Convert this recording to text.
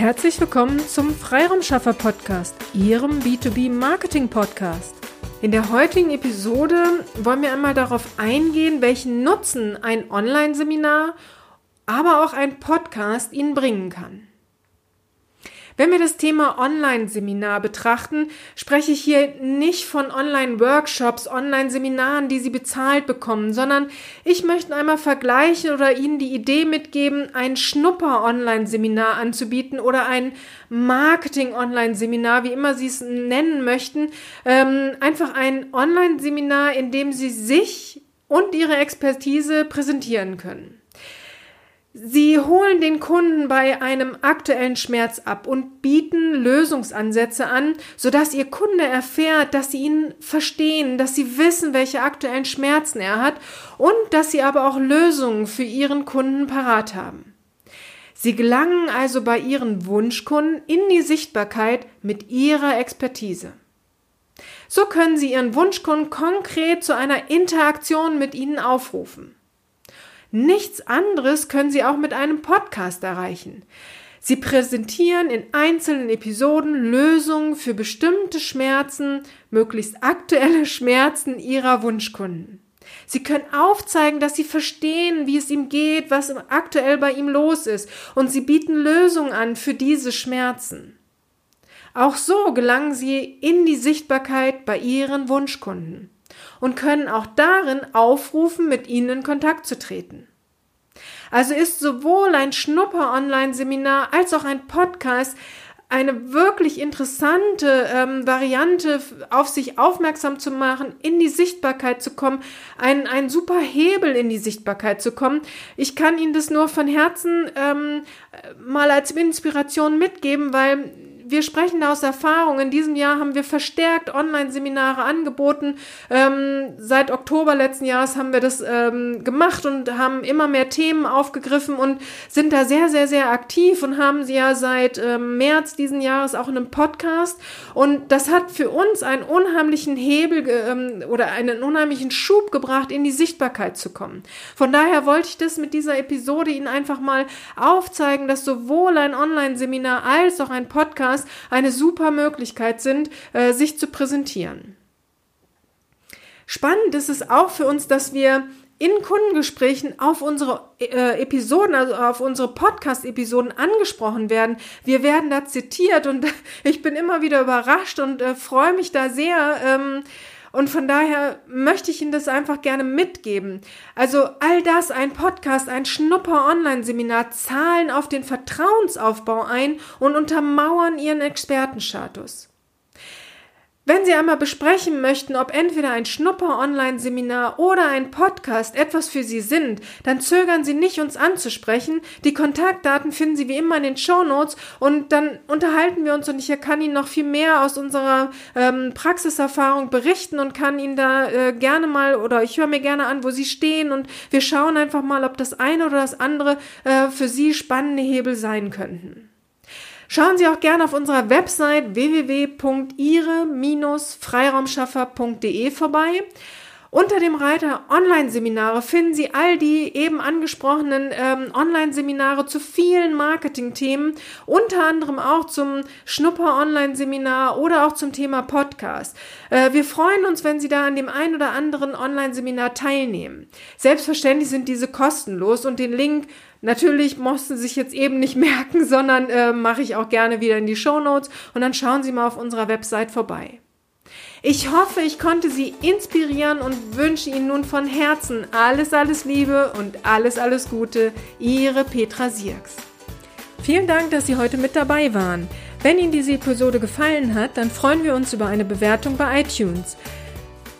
Herzlich willkommen zum Freiraumschaffer Podcast, Ihrem B2B Marketing Podcast. In der heutigen Episode wollen wir einmal darauf eingehen, welchen Nutzen ein Online-Seminar, aber auch ein Podcast Ihnen bringen kann. Wenn wir das Thema Online-Seminar betrachten, spreche ich hier nicht von Online-Workshops, Online-Seminaren, die Sie bezahlt bekommen, sondern ich möchte einmal vergleichen oder Ihnen die Idee mitgeben, ein Schnupper-Online-Seminar anzubieten oder ein Marketing-Online-Seminar, wie immer Sie es nennen möchten. Ähm, einfach ein Online-Seminar, in dem Sie sich und Ihre Expertise präsentieren können. Sie holen den Kunden bei einem aktuellen Schmerz ab und bieten Lösungsansätze an, sodass Ihr Kunde erfährt, dass Sie ihn verstehen, dass Sie wissen, welche aktuellen Schmerzen er hat und dass Sie aber auch Lösungen für Ihren Kunden parat haben. Sie gelangen also bei Ihren Wunschkunden in die Sichtbarkeit mit Ihrer Expertise. So können Sie Ihren Wunschkunden konkret zu einer Interaktion mit Ihnen aufrufen. Nichts anderes können Sie auch mit einem Podcast erreichen. Sie präsentieren in einzelnen Episoden Lösungen für bestimmte Schmerzen, möglichst aktuelle Schmerzen Ihrer Wunschkunden. Sie können aufzeigen, dass Sie verstehen, wie es ihm geht, was aktuell bei ihm los ist, und Sie bieten Lösungen an für diese Schmerzen. Auch so gelangen Sie in die Sichtbarkeit bei Ihren Wunschkunden und können auch darin aufrufen, mit ihnen in Kontakt zu treten. Also ist sowohl ein Schnupper-Online-Seminar als auch ein Podcast eine wirklich interessante ähm, Variante, auf sich aufmerksam zu machen, in die Sichtbarkeit zu kommen, ein, ein super Hebel in die Sichtbarkeit zu kommen. Ich kann Ihnen das nur von Herzen ähm, mal als Inspiration mitgeben, weil wir sprechen da aus Erfahrung. In diesem Jahr haben wir verstärkt Online-Seminare angeboten. Ähm, seit Oktober letzten Jahres haben wir das ähm, gemacht und haben immer mehr Themen aufgegriffen und sind da sehr, sehr, sehr aktiv und haben sie ja seit ähm, März diesen Jahres auch in einem Podcast. Und das hat für uns einen unheimlichen Hebel ähm, oder einen unheimlichen Schub gebracht, in die Sichtbarkeit zu kommen. Von daher wollte ich das mit dieser Episode Ihnen einfach mal aufzeigen, dass sowohl ein Online-Seminar als auch ein Podcast Podcast eine super Möglichkeit sind, äh, sich zu präsentieren. Spannend ist es auch für uns, dass wir in Kundengesprächen auf unsere äh, Episoden, also auf unsere Podcast-Episoden angesprochen werden. Wir werden da zitiert und ich bin immer wieder überrascht und äh, freue mich da sehr, ähm, und von daher möchte ich Ihnen das einfach gerne mitgeben. Also all das, ein Podcast, ein Schnupper-Online-Seminar, zahlen auf den Vertrauensaufbau ein und untermauern Ihren Expertenstatus. Wenn Sie einmal besprechen möchten, ob entweder ein Schnupper-Online-Seminar oder ein Podcast etwas für Sie sind, dann zögern Sie nicht, uns anzusprechen. Die Kontaktdaten finden Sie wie immer in den Show Notes und dann unterhalten wir uns und ich kann Ihnen noch viel mehr aus unserer ähm, Praxiserfahrung berichten und kann Ihnen da äh, gerne mal oder ich höre mir gerne an, wo Sie stehen und wir schauen einfach mal, ob das eine oder das andere äh, für Sie spannende Hebel sein könnten. Schauen Sie auch gerne auf unserer Website www.ihre-freiraumschaffer.de vorbei. Unter dem Reiter Online-Seminare finden Sie all die eben angesprochenen ähm, Online-Seminare zu vielen Marketing-Themen, unter anderem auch zum Schnupper-Online-Seminar oder auch zum Thema Podcast. Äh, wir freuen uns, wenn Sie da an dem ein oder anderen Online-Seminar teilnehmen. Selbstverständlich sind diese kostenlos und den Link Natürlich mussten Sie sich jetzt eben nicht merken, sondern äh, mache ich auch gerne wieder in die Show Notes und dann schauen Sie mal auf unserer Website vorbei. Ich hoffe, ich konnte Sie inspirieren und wünsche Ihnen nun von Herzen alles, alles Liebe und alles, alles Gute. Ihre Petra Sierks. Vielen Dank, dass Sie heute mit dabei waren. Wenn Ihnen diese Episode gefallen hat, dann freuen wir uns über eine Bewertung bei iTunes.